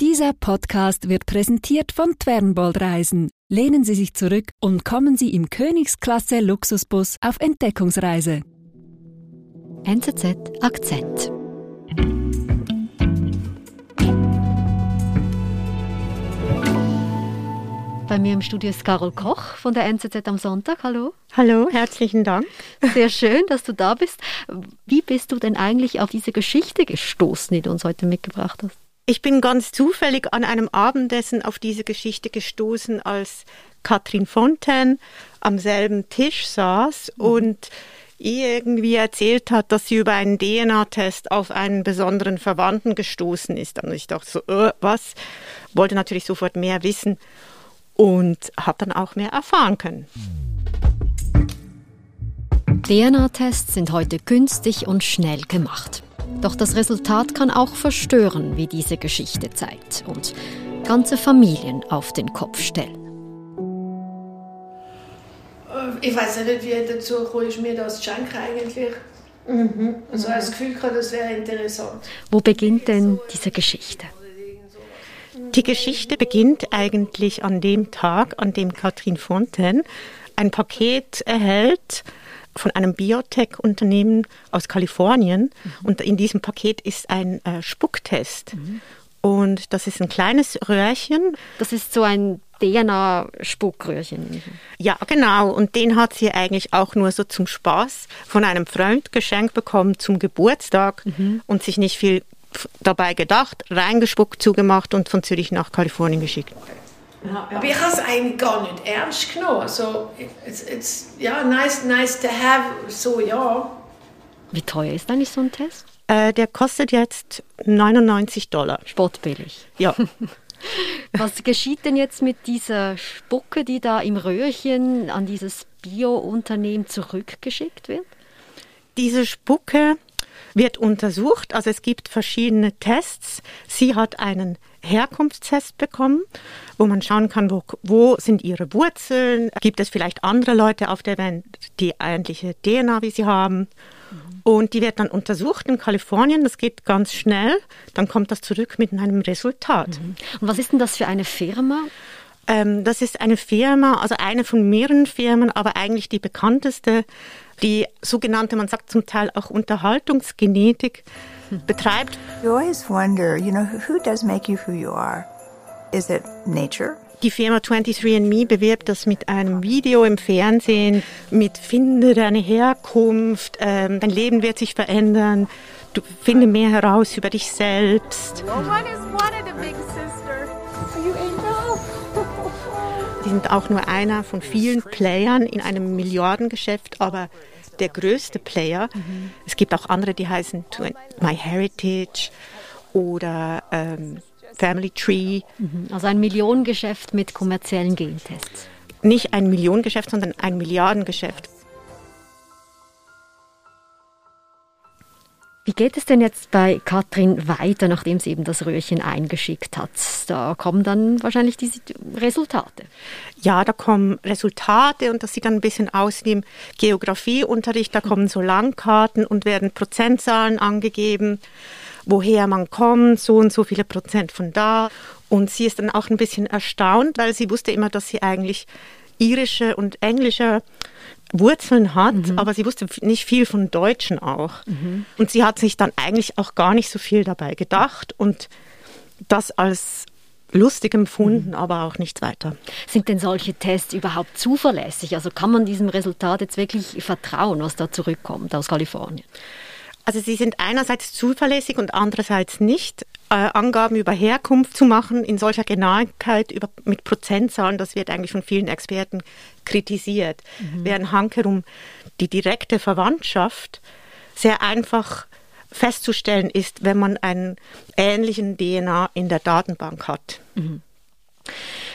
Dieser Podcast wird präsentiert von Twernbold Reisen. Lehnen Sie sich zurück und kommen Sie im Königsklasse Luxusbus auf Entdeckungsreise. NZZ Akzent. Bei mir im Studio ist Carol Koch von der NZZ am Sonntag. Hallo. Hallo, herzlichen Dank. Sehr schön, dass du da bist. Wie bist du denn eigentlich auf diese Geschichte gestoßen, die du uns heute mitgebracht hast? Ich bin ganz zufällig an einem Abendessen auf diese Geschichte gestoßen, als Katrin Fontaine am selben Tisch saß mhm. und irgendwie erzählt hat, dass sie über einen DNA-Test auf einen besonderen Verwandten gestoßen ist. Und ich dachte so, äh, was? Wollte natürlich sofort mehr wissen und habe dann auch mehr erfahren können. DNA-Tests sind heute günstig und schnell gemacht. Doch das Resultat kann auch verstören, wie diese Geschichte zeigt, und ganze Familien auf den Kopf stellen. Ich weiß nicht, wie dazu kam, ist mir das schenken eigentlich. Mhm. Also das Gefühl hatte, das wäre interessant. Wo beginnt denn diese Geschichte? Die Geschichte beginnt eigentlich an dem Tag, an dem Katrin Fontaine ein Paket erhält von einem Biotech-Unternehmen aus Kalifornien. Mhm. Und in diesem Paket ist ein äh, Spucktest. Mhm. Und das ist ein kleines Röhrchen. Das ist so ein DNA-Spuckröhrchen. Ja, genau. Und den hat sie eigentlich auch nur so zum Spaß von einem Freund geschenkt bekommen zum Geburtstag mhm. und sich nicht viel dabei gedacht, reingespuckt, zugemacht und von Zürich nach Kalifornien geschickt. Ja, aber ich habe es eigentlich gar nicht ernst genommen. Also, it's, it's, ja, nice, nice to have, so ja. Wie teuer ist eigentlich so ein Test? Äh, der kostet jetzt 99 Dollar. Sportbillig. Ja. Was geschieht denn jetzt mit dieser Spucke, die da im Röhrchen an dieses Bio-Unternehmen zurückgeschickt wird? Diese Spucke wird untersucht. Also es gibt verschiedene Tests. Sie hat einen Herkunftstest bekommen, wo man schauen kann, wo, wo sind ihre Wurzeln. Gibt es vielleicht andere Leute auf der Welt, die eigentliche DNA wie sie haben? Und die wird dann untersucht in Kalifornien. Das geht ganz schnell. Dann kommt das zurück mit einem Resultat. Mhm. Und was ist denn das für eine Firma? Ähm, das ist eine Firma, also eine von mehreren Firmen, aber eigentlich die bekannteste, die sogenannte, man sagt zum Teil auch Unterhaltungsgenetik betreibt. You always wonder, you know, who does make you who you are? Is it nature? Die Firma 23andMe bewirbt das mit einem Video im Fernsehen, mit Finde deine Herkunft, ähm, dein Leben wird sich verändern, du finde mehr heraus über dich selbst. Well, one is one of the big Die sind auch nur einer von vielen Playern in einem Milliardengeschäft, aber der größte Player. Mhm. Es gibt auch andere, die heißen MyHeritage oder ähm, Family Tree. Mhm. Also ein Millionengeschäft mit kommerziellen Gentests. Nicht ein Millionengeschäft, sondern ein Milliardengeschäft. Wie geht es denn jetzt bei Katrin weiter, nachdem sie eben das Röhrchen eingeschickt hat? Da kommen dann wahrscheinlich diese Resultate. Ja, da kommen Resultate und das sieht dann ein bisschen aus wie im Geografieunterricht. Da kommen so Landkarten und werden Prozentzahlen angegeben, woher man kommt, so und so viele Prozent von da. Und sie ist dann auch ein bisschen erstaunt, weil sie wusste immer, dass sie eigentlich irische und englische Wurzeln hat, mhm. aber sie wusste nicht viel von Deutschen auch. Mhm. Und sie hat sich dann eigentlich auch gar nicht so viel dabei gedacht und das als lustig empfunden, mhm. aber auch nichts weiter. Sind denn solche Tests überhaupt zuverlässig? Also kann man diesem Resultat jetzt wirklich vertrauen, was da zurückkommt aus Kalifornien? Also sie sind einerseits zuverlässig und andererseits nicht. Äh, Angaben über Herkunft zu machen in solcher Genauigkeit über, mit Prozentzahlen, das wird eigentlich von vielen Experten kritisiert. Mhm. Während hankerum die direkte Verwandtschaft sehr einfach festzustellen ist, wenn man einen ähnlichen DNA in der Datenbank hat. Mhm.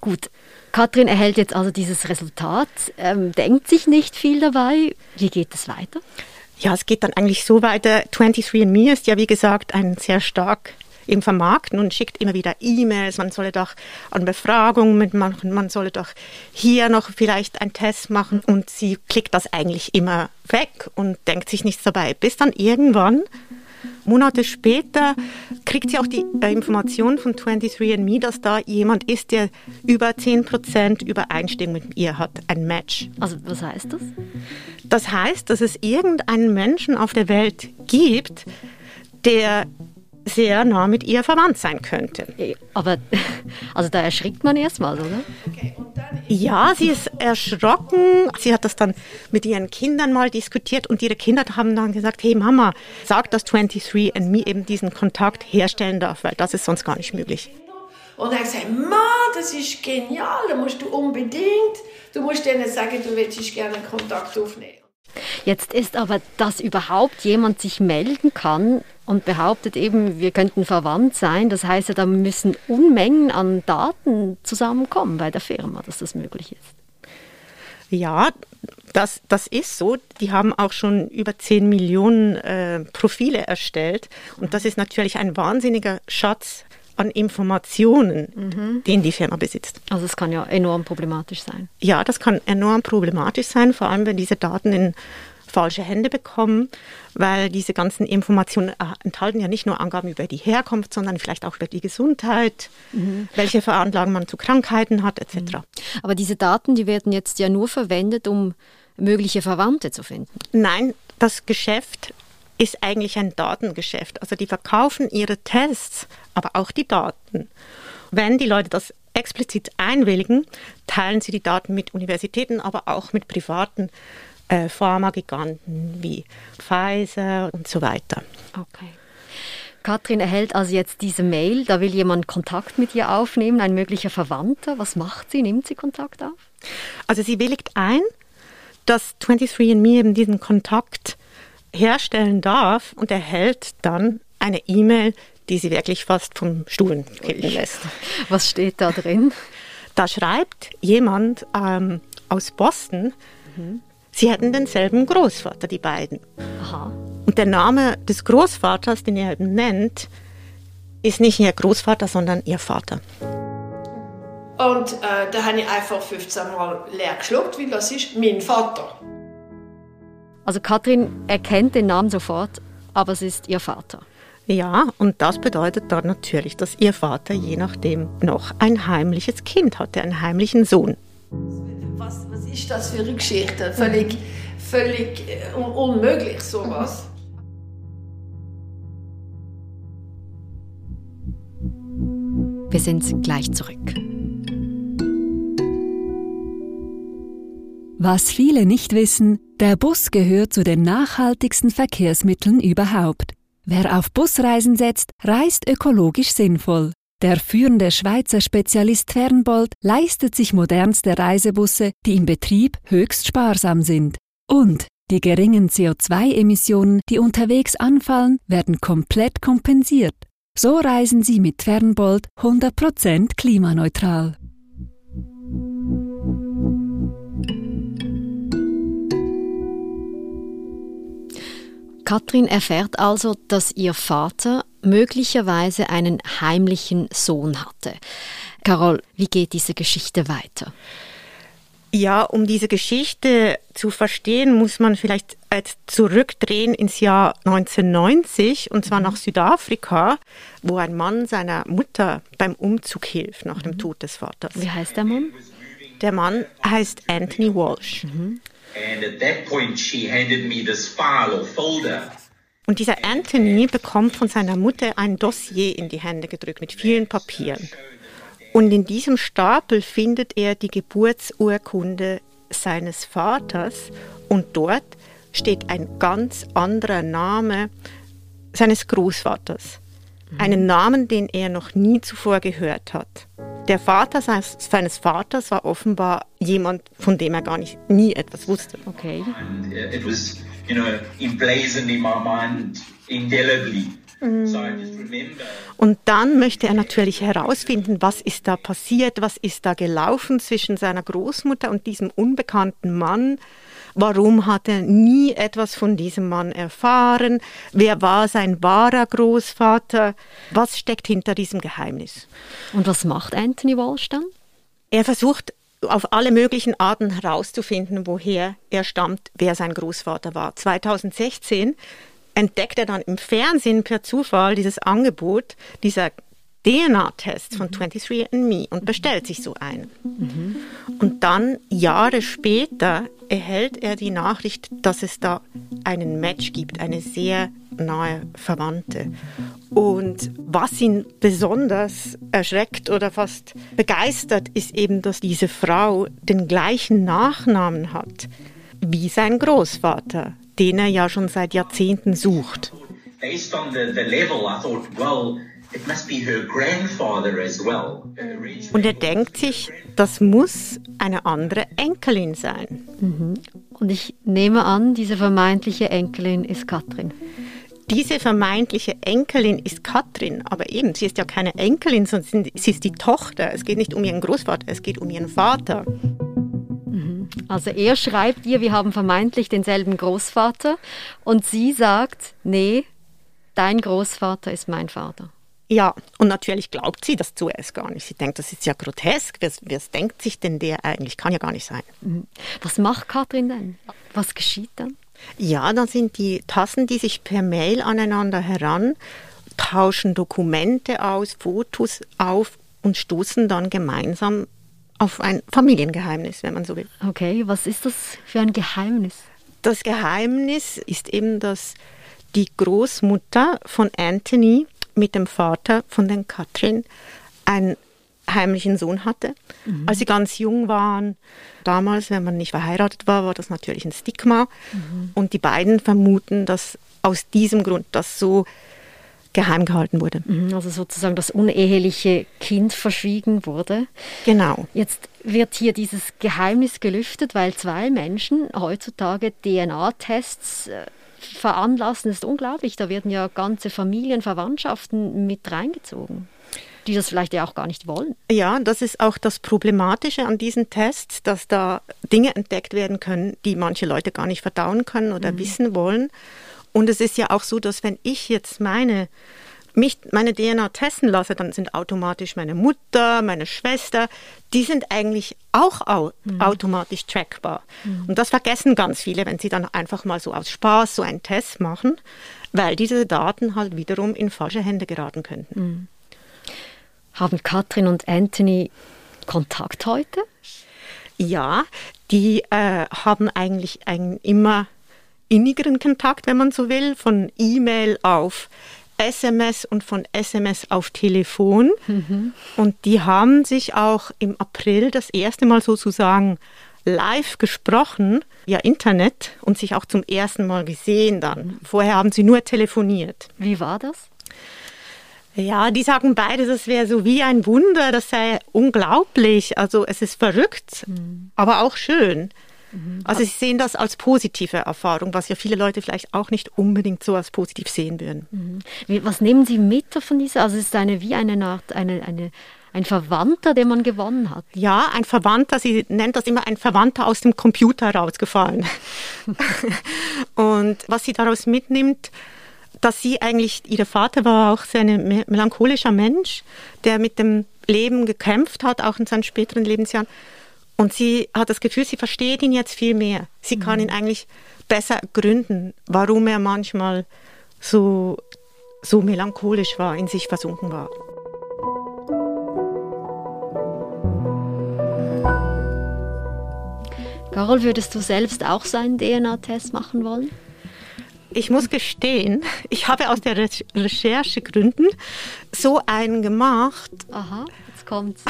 Gut, Katrin erhält jetzt also dieses Resultat, ähm, denkt sich nicht viel dabei. Wie geht es weiter? Ja, es geht dann eigentlich so weiter. 23andMe ist ja, wie gesagt, ein sehr stark im Vermarkten und schickt immer wieder E-Mails, man solle doch an Befragungen mitmachen, man solle doch hier noch vielleicht einen Test machen. Und sie klickt das eigentlich immer weg und denkt sich nichts dabei, bis dann irgendwann Monate später kriegt sie auch die äh, Information von 23andMe, dass da jemand ist, der über 10% Übereinstimmung mit ihr hat, ein Match. Also was heißt das? Das heißt, dass es irgendeinen Menschen auf der Welt gibt, der sehr nah mit ihr verwandt sein könnte. Aber also da erschrickt man erstmal, oder? Ja, sie ist erschrocken. Sie hat das dann mit ihren Kindern mal diskutiert und ihre Kinder haben dann gesagt, hey Mama, sag, dass 23 and me eben diesen Kontakt herstellen darf, weil das ist sonst gar nicht möglich. Und er hat gesagt, Ma, das ist genial, da musst du unbedingt, du musst denen sagen, du willst gerne Kontakt aufnehmen. Jetzt ist aber, dass überhaupt jemand sich melden kann und behauptet eben, wir könnten verwandt sein. Das heißt ja, da müssen Unmengen an Daten zusammenkommen bei der Firma, dass das möglich ist. Ja, das, das ist so. Die haben auch schon über 10 Millionen äh, Profile erstellt. Und das ist natürlich ein wahnsinniger Schatz an Informationen, mhm. den die Firma besitzt. Also es kann ja enorm problematisch sein. Ja, das kann enorm problematisch sein, vor allem wenn diese Daten in falsche Hände bekommen, weil diese ganzen Informationen äh, enthalten ja nicht nur Angaben über die Herkunft, sondern vielleicht auch über die Gesundheit, mhm. welche Veranlagung man zu Krankheiten hat, etc. Mhm. Aber diese Daten, die werden jetzt ja nur verwendet, um mögliche Verwandte zu finden. Nein, das Geschäft ist eigentlich ein Datengeschäft. Also die verkaufen ihre Tests, aber auch die Daten. Wenn die Leute das explizit einwilligen, teilen sie die Daten mit Universitäten, aber auch mit privaten äh, Pharmagiganten wie Pfizer und so weiter. Okay. Katrin erhält also jetzt diese Mail, da will jemand Kontakt mit ihr aufnehmen, ein möglicher Verwandter. Was macht sie? Nimmt sie Kontakt auf? Also sie willigt ein, dass 23andMe eben diesen Kontakt herstellen darf und erhält dann eine E-Mail, die sie wirklich fast vom Stuhl kippen lässt. Was steht da drin? Da schreibt jemand ähm, aus Boston, mhm. Sie hätten denselben Großvater, die beiden. Aha. Und der Name des Großvaters, den er eben nennt, ist nicht ihr Großvater, sondern ihr Vater. Und äh, da habe ich einfach 15 Mal leer geschluckt, weil das ist mein Vater. Also Katrin erkennt den Namen sofort, aber es ist ihr Vater. Ja, und das bedeutet dann natürlich, dass ihr Vater je nachdem noch ein heimliches Kind hatte, einen heimlichen Sohn. Ist das für eine Geschichte? Völlig, völlig äh, unmöglich, sowas. Wir sind gleich zurück. Was viele nicht wissen, der Bus gehört zu den nachhaltigsten Verkehrsmitteln überhaupt. Wer auf Busreisen setzt, reist ökologisch sinnvoll. Der führende Schweizer Spezialist Fernbold leistet sich modernste Reisebusse, die im Betrieb höchst sparsam sind. Und die geringen CO2-Emissionen, die unterwegs anfallen, werden komplett kompensiert. So reisen Sie mit Fernbold 100% klimaneutral. Katrin erfährt also, dass ihr Vater möglicherweise einen heimlichen Sohn hatte. Carol, wie geht diese Geschichte weiter? Ja, um diese Geschichte zu verstehen, muss man vielleicht zurückdrehen ins Jahr 1990 und zwar mhm. nach Südafrika, wo ein Mann seiner Mutter beim Umzug hilft nach dem mhm. Tod des Vaters. Wie heißt der Mann? Der Mann heißt Anthony Walsh. Mhm. Und dieser Anthony bekommt von seiner Mutter ein Dossier in die Hände gedrückt mit vielen Papieren. Und in diesem Stapel findet er die Geburtsurkunde seines Vaters und dort steht ein ganz anderer Name seines Großvaters. Einen Namen, den er noch nie zuvor gehört hat. Der Vater seines Vaters war offenbar jemand, von dem er gar nicht nie etwas wusste. Okay. Was, you know, emblazoned in my mind indelibly. Mm. Und dann möchte er natürlich herausfinden, was ist da passiert, was ist da gelaufen zwischen seiner Großmutter und diesem unbekannten Mann. Warum hat er nie etwas von diesem Mann erfahren? Wer war sein wahrer Großvater? Was steckt hinter diesem Geheimnis? Und was macht Anthony Walsh dann? Er versucht auf alle möglichen Arten herauszufinden, woher er stammt, wer sein Großvater war. 2016 entdeckt er dann im Fernsehen per Zufall dieses Angebot dieser DNA-Test von 23andMe und bestellt sich so einen. Mhm. Und dann, Jahre später, erhält er die Nachricht, dass es da einen Match gibt, eine sehr nahe Verwandte. Und was ihn besonders erschreckt oder fast begeistert, ist eben, dass diese Frau den gleichen Nachnamen hat wie sein Großvater, den er ja schon seit Jahrzehnten sucht. Based on the, the level, I thought, well, und er denkt sich, das muss eine andere Enkelin sein. Mhm. Und ich nehme an, diese vermeintliche Enkelin ist Katrin. Diese vermeintliche Enkelin ist Katrin, aber eben, sie ist ja keine Enkelin, sondern sie ist die Tochter. Es geht nicht um ihren Großvater, es geht um ihren Vater. Mhm. Also er schreibt ihr, wir haben vermeintlich denselben Großvater und sie sagt, nee, dein Großvater ist mein Vater. Ja, und natürlich glaubt sie das zuerst gar nicht. Sie denkt, das ist ja grotesk. Wer, wer denkt sich denn der eigentlich? Kann ja gar nicht sein. Mhm. Was macht Katrin denn? Was geschieht dann? Ja, dann sind die Tassen, die sich per Mail aneinander heran, tauschen Dokumente aus, Fotos auf und stoßen dann gemeinsam auf ein Familiengeheimnis, wenn man so will. Okay, was ist das für ein Geheimnis? Das Geheimnis ist eben, dass die Großmutter von Anthony mit dem Vater von den Katrin einen heimlichen Sohn hatte. Mhm. Als sie ganz jung waren, damals, wenn man nicht verheiratet war, war das natürlich ein Stigma. Mhm. Und die beiden vermuten, dass aus diesem Grund das so geheim gehalten wurde. Mhm, also sozusagen das uneheliche Kind verschwiegen wurde. Genau. Jetzt wird hier dieses Geheimnis gelüftet, weil zwei Menschen heutzutage DNA-Tests äh, veranlassen, ist unglaublich. Da werden ja ganze Familien, Verwandtschaften mit reingezogen die das vielleicht ja auch gar nicht wollen. Ja, das ist auch das Problematische an diesen Tests, dass da Dinge entdeckt werden können, die manche Leute gar nicht verdauen können oder mhm. wissen wollen. Und es ist ja auch so, dass wenn ich jetzt meine mich meine DNA testen lasse, dann sind automatisch meine Mutter, meine Schwester, die sind eigentlich auch au mhm. automatisch trackbar. Mhm. Und das vergessen ganz viele, wenn sie dann einfach mal so aus Spaß so einen Test machen, weil diese Daten halt wiederum in falsche Hände geraten könnten. Mhm. Haben Katrin und Anthony Kontakt heute? Ja, die äh, haben eigentlich einen immer innigeren Kontakt, wenn man so will, von E-Mail auf SMS und von SMS auf Telefon. Mhm. Und die haben sich auch im April das erste Mal sozusagen live gesprochen via Internet und sich auch zum ersten Mal gesehen dann. Vorher haben sie nur telefoniert. Wie war das? Ja, die sagen beide, das wäre so wie ein Wunder, das sei unglaublich. Also es ist verrückt, mhm. aber auch schön. Mhm. Also sie sehen das als positive Erfahrung, was ja viele Leute vielleicht auch nicht unbedingt so als positiv sehen würden. Mhm. Was nehmen Sie mit von dieser? Also es ist eine wie eine Art, eine, eine, ein Verwandter, den man gewonnen hat. Ja, ein Verwandter, sie nennt das immer ein Verwandter aus dem Computer rausgefallen. Und was sie daraus mitnimmt, dass sie eigentlich, ihr Vater war auch sehr ein melancholischer Mensch, der mit dem Leben gekämpft hat, auch in seinen späteren Lebensjahren. Und sie hat das Gefühl, sie versteht ihn jetzt viel mehr. Sie kann mhm. ihn eigentlich besser gründen, warum er manchmal so, so melancholisch war, in sich versunken war. Carol, würdest du selbst auch so einen DNA-Test machen wollen? Ich muss gestehen, ich habe aus der Re Recherchegründen so einen gemacht. Aha, jetzt kommt's.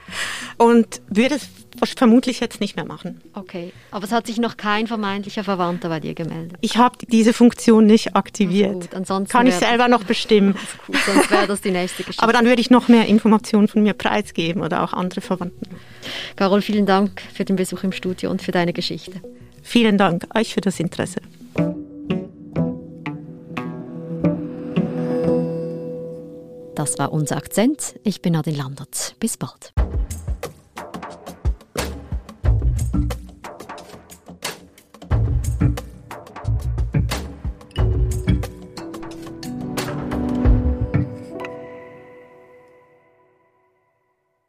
und würde es vermutlich jetzt nicht mehr machen. Okay, aber es hat sich noch kein vermeintlicher Verwandter bei dir gemeldet. Ich habe diese Funktion nicht aktiviert. Gut, Kann ich selber noch bestimmen. Gut, sonst wäre das die nächste Geschichte. aber dann würde ich noch mehr Informationen von mir preisgeben oder auch andere Verwandten. Carol, vielen Dank für den Besuch im Studio und für deine Geschichte. Vielen Dank euch für das Interesse. Das war unser Akzent. Ich bin Nadine Landert. Bis bald.